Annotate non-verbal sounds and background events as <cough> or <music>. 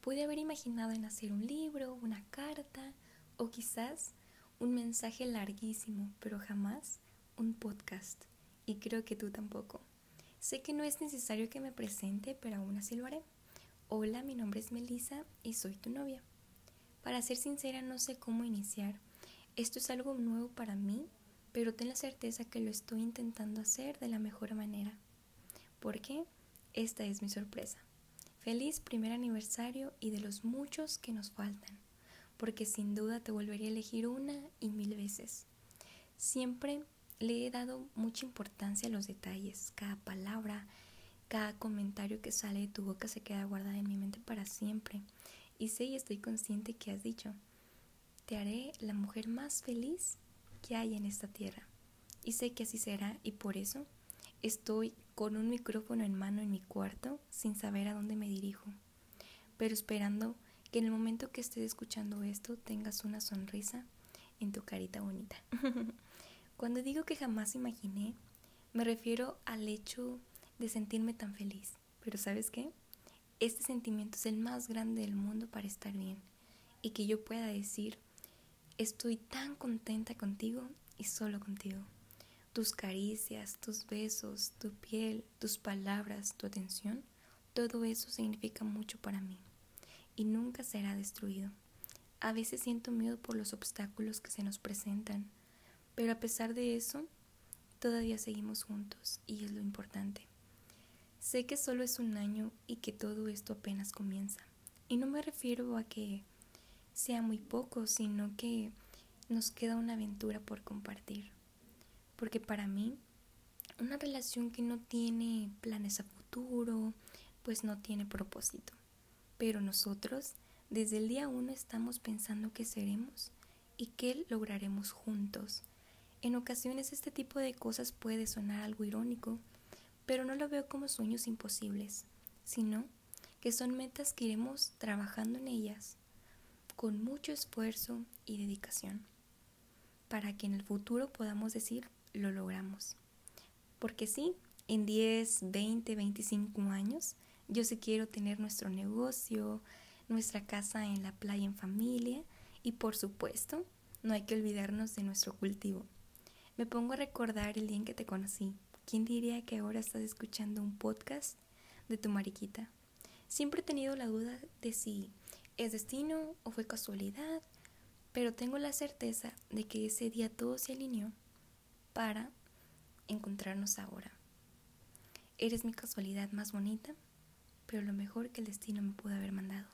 Pude haber imaginado en hacer un libro, una carta o quizás un mensaje larguísimo, pero jamás un podcast. Y creo que tú tampoco. Sé que no es necesario que me presente, pero aún así lo haré. Hola, mi nombre es Melissa y soy tu novia. Para ser sincera, no sé cómo iniciar. Esto es algo nuevo para mí, pero ten la certeza que lo estoy intentando hacer de la mejor manera. ¿Por qué? Esta es mi sorpresa. Feliz primer aniversario y de los muchos que nos faltan, porque sin duda te volvería a elegir una y mil veces. Siempre le he dado mucha importancia a los detalles, cada palabra, cada comentario que sale de tu boca se queda guardada en mi mente para siempre. Y sé y estoy consciente que has dicho, te haré la mujer más feliz que hay en esta tierra. Y sé que así será y por eso estoy con un micrófono en mano en mi cuarto sin saber a dónde me dirijo, pero esperando que en el momento que estés escuchando esto tengas una sonrisa en tu carita bonita. <laughs> Cuando digo que jamás imaginé, me refiero al hecho de sentirme tan feliz. Pero ¿sabes qué? Este sentimiento es el más grande del mundo para estar bien y que yo pueda decir, estoy tan contenta contigo y solo contigo tus caricias, tus besos, tu piel, tus palabras, tu atención, todo eso significa mucho para mí y nunca será destruido. A veces siento miedo por los obstáculos que se nos presentan, pero a pesar de eso, todavía seguimos juntos y es lo importante. Sé que solo es un año y que todo esto apenas comienza. Y no me refiero a que sea muy poco, sino que nos queda una aventura por compartir. Porque para mí, una relación que no tiene planes a futuro, pues no tiene propósito. Pero nosotros, desde el día uno, estamos pensando qué seremos y qué lograremos juntos. En ocasiones este tipo de cosas puede sonar algo irónico, pero no lo veo como sueños imposibles, sino que son metas que iremos trabajando en ellas con mucho esfuerzo y dedicación, para que en el futuro podamos decir lo logramos. Porque sí, en 10, 20, 25 años, yo sí quiero tener nuestro negocio, nuestra casa en la playa en familia y por supuesto, no hay que olvidarnos de nuestro cultivo. Me pongo a recordar el día en que te conocí. ¿Quién diría que ahora estás escuchando un podcast de tu mariquita? Siempre he tenido la duda de si es destino o fue casualidad, pero tengo la certeza de que ese día todo se alineó para encontrarnos ahora. Eres mi casualidad más bonita, pero lo mejor que el destino me pudo haber mandado.